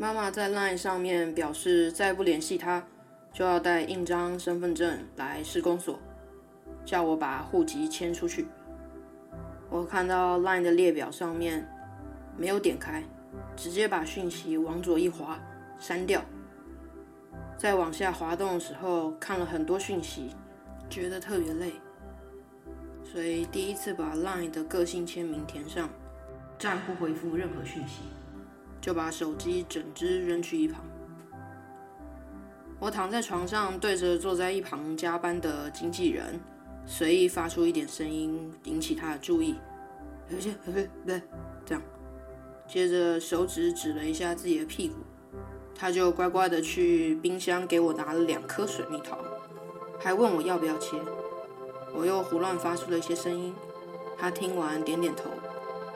妈妈在 LINE 上面表示，再不联系她，就要带印章、身份证来施工所，叫我把户籍迁出去。我看到 LINE 的列表上面没有点开，直接把讯息往左一滑，删掉。在往下滑动的时候，看了很多讯息，觉得特别累，所以第一次把 LINE 的个性签名填上，暂不回复任何讯息，就把手机整只扔去一旁。我躺在床上，对着坐在一旁加班的经纪人。随意发出一点声音，引起他的注意。不是，不是，不是，这样。接着手指指了一下自己的屁股，他就乖乖的去冰箱给我拿了两颗水蜜桃，还问我要不要切。我又胡乱发出了一些声音，他听完点点头，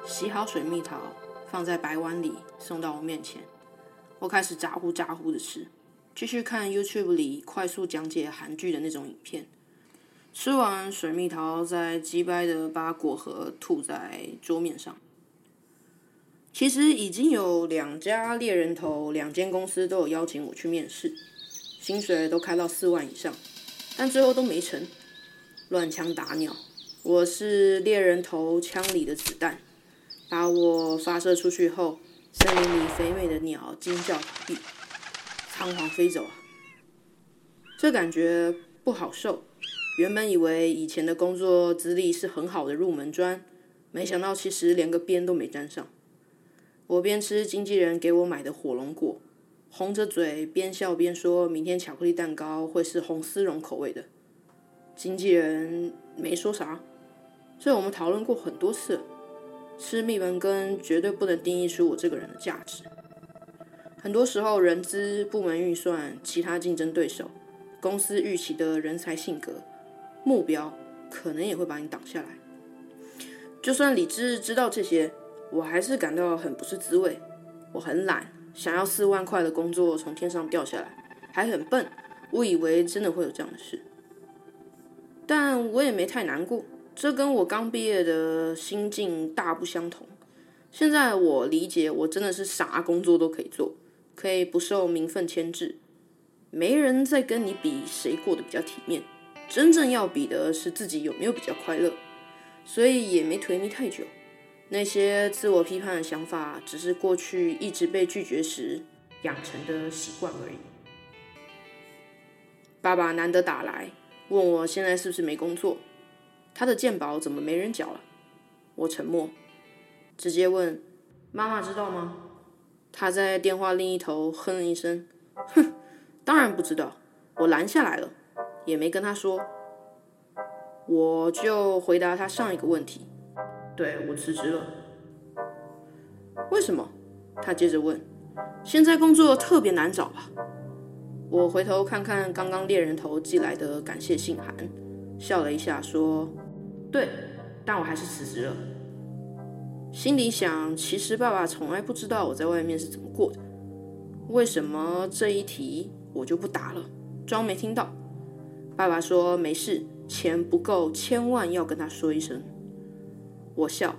洗好水蜜桃放在白碗里送到我面前。我开始咋呼咋呼的吃，继续看 YouTube 里快速讲解韩剧的那种影片。吃完水蜜桃，再急掰的把果核吐在桌面上。其实已经有两家猎人头，两间公司都有邀请我去面试，薪水都开到四万以上，但最后都没成。乱枪打鸟，我是猎人头枪里的子弹，把我发射出去后，森林里肥美的鸟惊叫倒仓皇飞走啊！这感觉不好受。原本以为以前的工作资历是很好的入门砖，没想到其实连个边都没沾上。我边吃经纪人给我买的火龙果，红着嘴边笑边说明天巧克力蛋糕会是红丝绒口味的。经纪人没说啥，这我们讨论过很多次。吃蜜文根绝对不能定义出我这个人的价值。很多时候，人资、部门预算、其他竞争对手、公司预期的人才性格。目标可能也会把你挡下来。就算理智知道这些，我还是感到很不是滋味。我很懒，想要四万块的工作从天上掉下来，还很笨，误以为真的会有这样的事。但我也没太难过，这跟我刚毕业的心境大不相同。现在我理解，我真的是啥工作都可以做，可以不受名分牵制，没人在跟你比谁过得比较体面。真正要比的是自己有没有比较快乐，所以也没颓靡太久。那些自我批判的想法，只是过去一直被拒绝时养成的习惯而已。爸爸难得打来，问我现在是不是没工作，他的鉴宝怎么没人缴了？我沉默，直接问妈妈知道吗？他在电话另一头哼了一声，哼，当然不知道，我拦下来了。也没跟他说，我就回答他上一个问题。对我辞职了，为什么？他接着问。现在工作特别难找吧？我回头看看刚刚猎人头寄来的感谢信函，笑了一下说：“对，但我还是辞职了。”心里想，其实爸爸从来不知道我在外面是怎么过的。为什么这一题我就不答了，装没听到？爸爸说：“没事，钱不够，千万要跟他说一声。”我笑，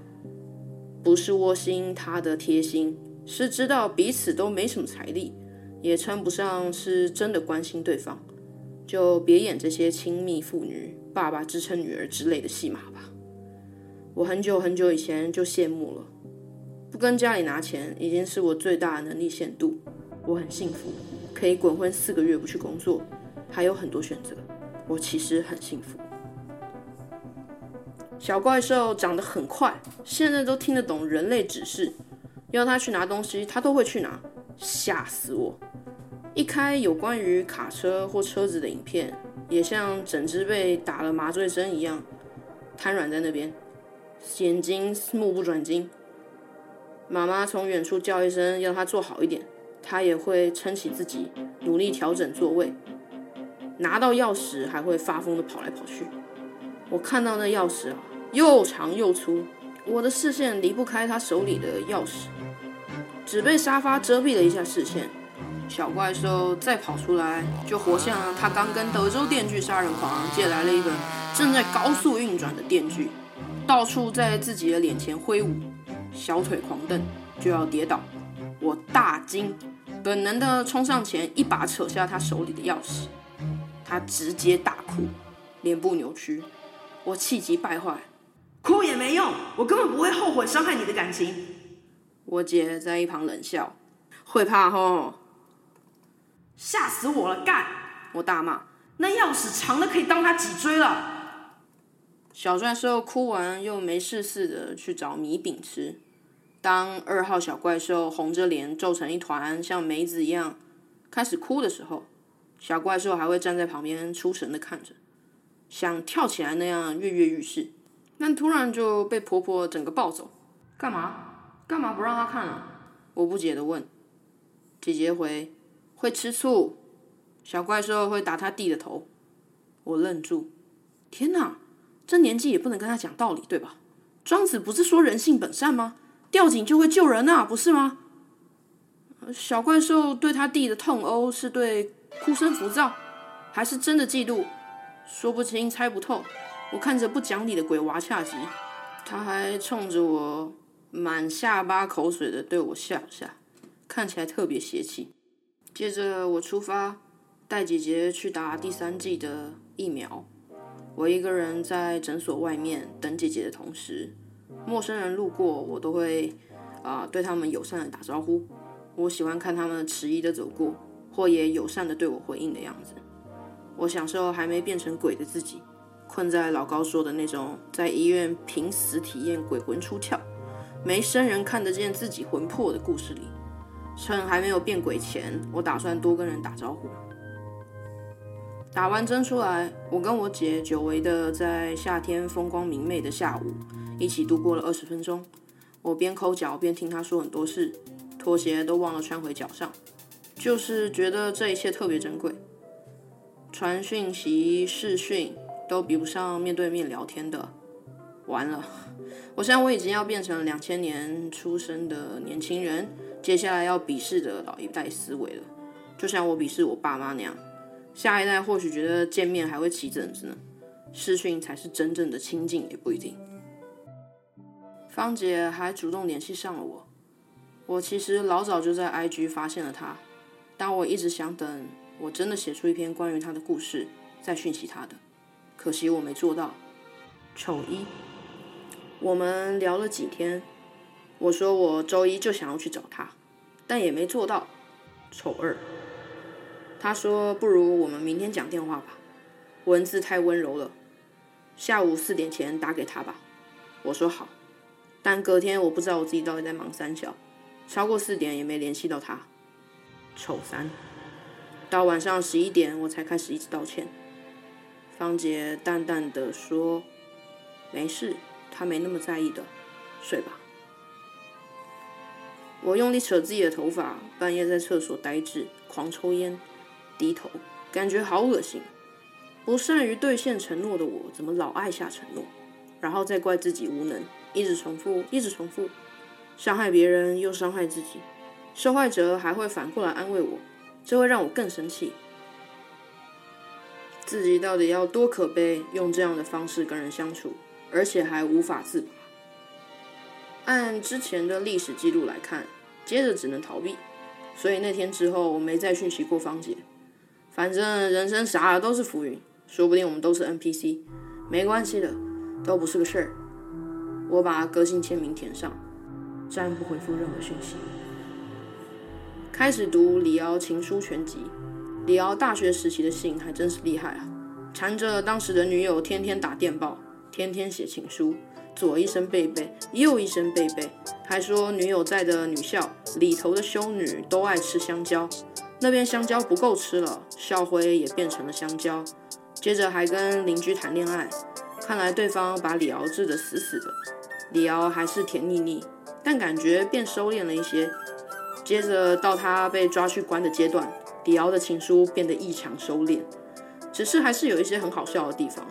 不是窝心他的贴心，是知道彼此都没什么财力，也称不上是真的关心对方，就别演这些亲密父女、爸爸支撑女儿之类的戏码吧。我很久很久以前就羡慕了，不跟家里拿钱已经是我最大的能力限度。我很幸福，可以滚混四个月不去工作，还有很多选择。我其实很幸福。小怪兽长得很快，现在都听得懂人类指示，要他去拿东西，他都会去拿，吓死我！一开有关于卡车或车子的影片，也像整只被打了麻醉针一样，瘫软在那边，眼睛目不转睛。妈妈从远处叫一声，要他坐好一点，他也会撑起自己，努力调整座位。拿到钥匙还会发疯的跑来跑去。我看到那钥匙啊，又长又粗，我的视线离不开他手里的钥匙，只被沙发遮蔽了一下视线。小怪兽再跑出来，就活像他刚跟德州电锯杀人狂借来了一个正在高速运转的电锯，到处在自己的脸前挥舞，小腿狂蹬就要跌倒。我大惊，本能的冲上前，一把扯下他手里的钥匙。他直接大哭，脸部扭曲。我气急败坏，哭也没用，我根本不会后悔伤害你的感情。我姐在一旁冷笑，会怕吼？吓死我了！干！我大骂，那钥匙长的可以当他脊椎了。小怪兽哭完，又没事似的去找米饼吃。当二号小怪兽红着脸皱成一团，像梅子一样开始哭的时候，小怪兽还会站在旁边出神的看着，像跳起来那样跃跃欲试。但突然就被婆婆整个抱走。干嘛？干嘛不让他看啊？我不解的问。姐姐回：会吃醋。小怪兽会打他弟的头。我愣住。天哪！这年纪也不能跟他讲道理，对吧？庄子不是说人性本善吗？吊井就会救人啊，不是吗？小怪兽对他弟的痛殴是对哭声浮躁，还是真的嫉妒？说不清，猜不透。我看着不讲理的鬼娃恰吉，他还冲着我满下巴口水的对我笑下，看起来特别邪气。接着我出发，带姐姐去打第三季的疫苗。我一个人在诊所外面等姐姐的同时，陌生人路过，我都会啊对他们友善的打招呼。我喜欢看他们迟疑的走过，或也友善的对我回应的样子。我享受还没变成鬼的自己，困在老高说的那种在医院凭死体验鬼魂出窍，没生人看得见自己魂魄的故事里。趁还没有变鬼前，我打算多跟人打招呼。打完针出来，我跟我姐久违的在夏天风光明媚的下午一起度过了二十分钟。我边抠脚边听她说很多事，拖鞋都忘了穿回脚上，就是觉得这一切特别珍贵。传讯息、视讯都比不上面对面聊天的。完了，我想我已经要变成两千年出生的年轻人，接下来要鄙视的老一代思维了，就像我鄙视我爸妈那样。下一代或许觉得见面还会起疹子呢，视讯才是真正的亲近，也不一定。芳姐还主动联系上了我，我其实老早就在 IG 发现了她，但我一直想等我真的写出一篇关于她的故事再讯息她的，可惜我没做到。丑一，我们聊了几天，我说我周一就想要去找她，但也没做到。丑二。他说：“不如我们明天讲电话吧，文字太温柔了。下午四点前打给他吧。”我说好，但隔天我不知道我自己到底在忙三小，超过四点也没联系到他。丑三，到晚上十一点我才开始一直道歉。方杰淡淡的说：“没事，他没那么在意的，睡吧。”我用力扯自己的头发，半夜在厕所呆滞，狂抽烟。低头，感觉好恶心。不善于兑现承诺的我，怎么老爱下承诺，然后再怪自己无能，一直重复，一直重复，伤害别人又伤害自己，受害者还会反过来安慰我，这会让我更生气。自己到底要多可悲，用这样的方式跟人相处，而且还无法自拔。按之前的历史记录来看，接着只能逃避，所以那天之后，我没再讯息过芳姐。反正人生啥都是浮云，说不定我们都是 NPC，没关系的，都不是个事儿。我把个性签名填上，暂不回复任何讯息。开始读李敖情书全集。李敖大学时期的信还真是厉害啊，缠着当时的女友天天打电报，天天写情书，左一声贝贝，右一声贝贝，还说女友在的女校里头的修女都爱吃香蕉。那边香蕉不够吃了，校徽也变成了香蕉。接着还跟邻居谈恋爱，看来对方把李敖治得死死的。李敖还是甜腻腻，但感觉变收敛了一些。接着到他被抓去关的阶段，李敖的情书变得异常收敛，只是还是有一些很好笑的地方。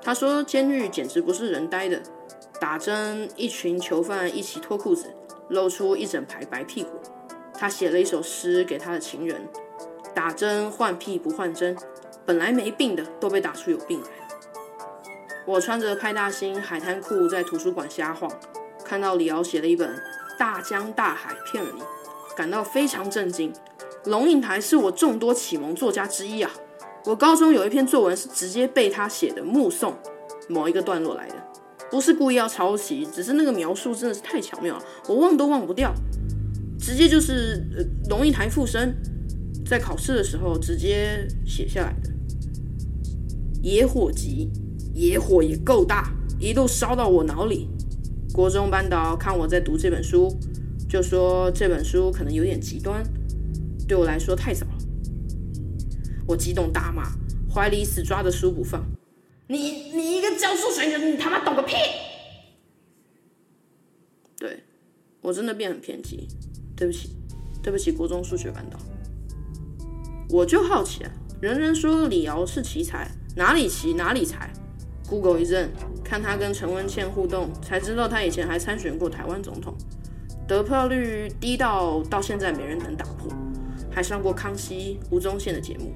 他说监狱简直不是人待的，打针一群囚犯一起脱裤子，露出一整排白屁股。他写了一首诗给他的情人，打针换屁不换针，本来没病的都被打出有病来了。我穿着派大星海滩裤在图书馆瞎晃，看到李敖写了一本《大江大海骗了你》，感到非常震惊。龙应台是我众多启蒙作家之一啊。我高中有一篇作文是直接背他写的目送某一个段落来的，不是故意要抄袭，只是那个描述真的是太巧妙了，我忘都忘不掉。直接就是呃龙应台附身，在考试的时候直接写下来的。野火急，野火也够大，一路烧到我脑里。国中班导看我在读这本书，就说这本书可能有点极端，对我来说太早了。我激动大骂，怀里死抓着书不放。你你一个教数学的，你他妈懂个屁！对我真的变很偏激，对不起，对不起，国中数学班导。我就好奇啊，人人说李敖是奇才，哪里奇哪里才？Google 一阵，看他跟陈文茜互动，才知道他以前还参选过台湾总统，得票率低到到现在没人能打破，还上过康熙、吴宗宪的节目。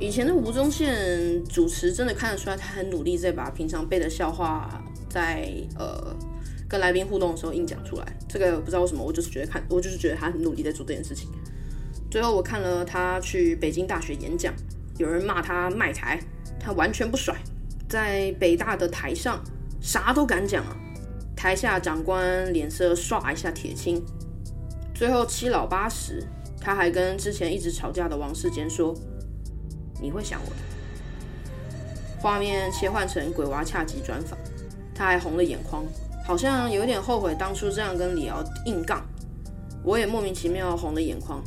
以前的吴宗宪主持真的看得出来，他很努力在把平常背的笑话，在呃跟来宾互动的时候硬讲出来。这个不知道为什么，我就是觉得看，我就是觉得他很努力在做这件事情。最后我看了他去北京大学演讲，有人骂他卖台，他完全不甩，在北大的台上啥都敢讲啊，台下长官脸色唰一下铁青。最后七老八十，他还跟之前一直吵架的王世坚说。你会想我的。画面切换成鬼娃恰吉专访，他还红了眼眶，好像有点后悔当初这样跟李敖硬杠。我也莫名其妙红了眼眶。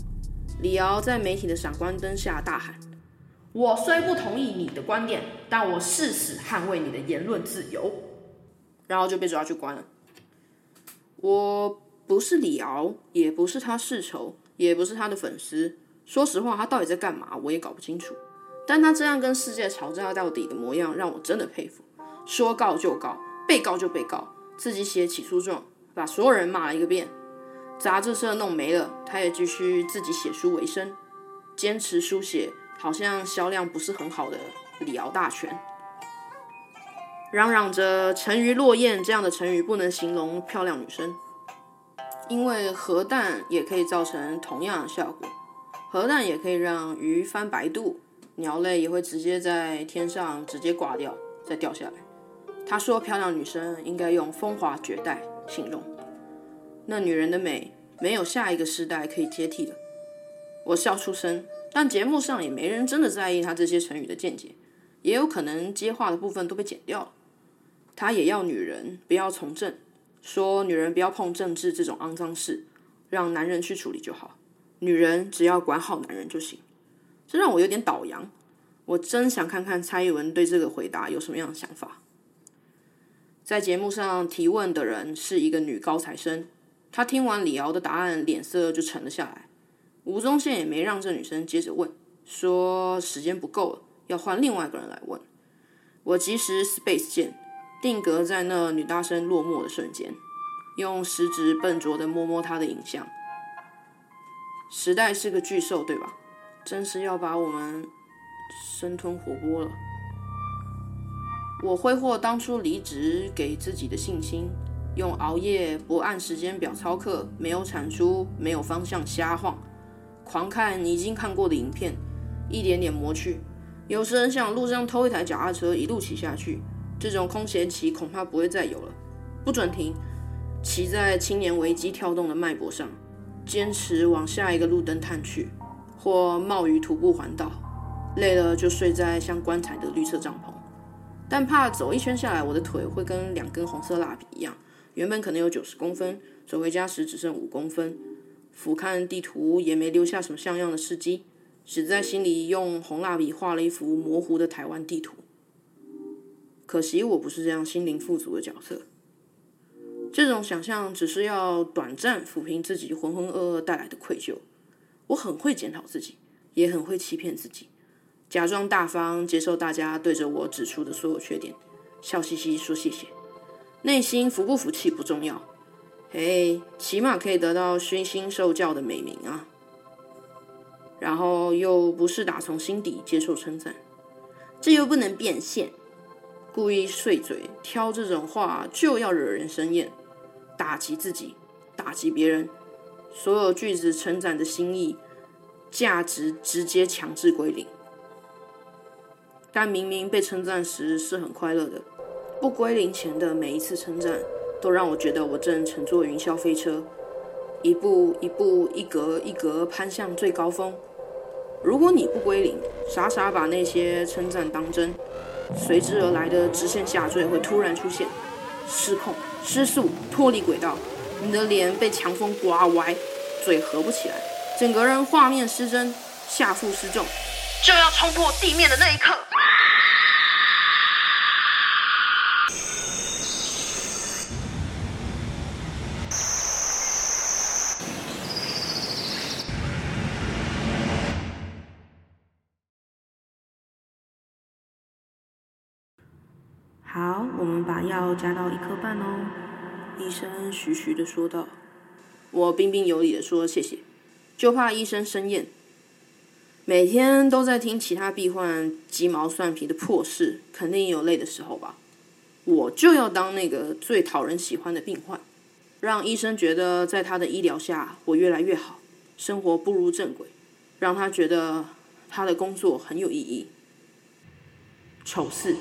李敖在媒体的闪光灯下大喊：“我虽不同意你的观点，但我誓死捍卫你的言论自由。”然后就被抓去关了。我不是李敖，也不是他世仇，也不是他的粉丝。说实话，他到底在干嘛，我也搞不清楚。但他这样跟世界吵架到底的模样，让我真的佩服。说告就告，被告就被告，自己写起诉状，把所有人骂了一个遍。杂志社弄没了，他也继续自己写书为生，坚持书写，好像销量不是很好的李敖大全。嚷嚷着“沉鱼落雁”这样的成语不能形容漂亮女生，因为核弹也可以造成同样的效果，核弹也可以让鱼翻白肚。鸟类也会直接在天上直接挂掉，再掉下来。他说：“漂亮女生应该用风华绝代形容，那女人的美没有下一个时代可以接替的。”我笑出声，但节目上也没人真的在意他这些成语的见解，也有可能接话的部分都被剪掉了。他也要女人不要从政，说女人不要碰政治这种肮脏事，让男人去处理就好，女人只要管好男人就行。这让我有点倒洋，我真想看看蔡英文对这个回答有什么样的想法。在节目上提问的人是一个女高材生，她听完李敖的答案，脸色就沉了下来。吴宗宪也没让这女生接着问，说时间不够了，要换另外一个人来问。我及时 space 键，定格在那女大生落寞的瞬间，用食指笨拙的摸摸她的影像。时代是个巨兽，对吧？真是要把我们生吞活剥了！我挥霍当初离职给自己的信心，用熬夜不按时间表操课，没有产出，没有方向瞎晃，狂看你已经看过的影片，一点点磨去。有时很想路上偷一台脚踏车一路骑下去，这种空闲骑恐怕不会再有了。不准停，骑在青年危机跳动的脉搏上，坚持往下一个路灯探去。或冒雨徒步环岛，累了就睡在像棺材的绿色帐篷，但怕走一圈下来，我的腿会跟两根红色蜡笔一样，原本可能有九十公分，走回家时只剩五公分。俯瞰地图也没留下什么像样的事迹，只在心里用红蜡笔画了一幅模糊的台湾地图。可惜我不是这样心灵富足的角色，这种想象只是要短暂抚平自己浑浑噩噩带来的愧疚。我很会检讨自己，也很会欺骗自己，假装大方接受大家对着我指出的所有缺点，笑嘻嘻说谢谢，内心服不服气不重要，嘿，起码可以得到熏心受教的美名啊。然后又不是打从心底接受称赞，这又不能变现，故意碎嘴挑这种话就要惹人生厌，打击自己，打击别人。所有句子承载的心意、价值直接强制归零。但明明被称赞时是很快乐的，不归零前的每一次称赞，都让我觉得我正乘坐云霄飞车，一步一步、一格一格攀向最高峰。如果你不归零，傻傻把那些称赞当真，随之而来的直线下坠会突然出现，失控、失速、脱离轨道，你的脸被强风刮歪，嘴合不起来，整个人画面失真，下腹失重，就要冲破地面的那一刻。好，我们把药加到一颗半哦。医生徐徐的说道。我彬彬有礼的说谢谢，就怕医生生厌。每天都在听其他病患鸡毛蒜皮的破事，肯定有累的时候吧？我就要当那个最讨人喜欢的病患，让医生觉得在他的医疗下我越来越好，生活步入正轨，让他觉得他的工作很有意义。丑事。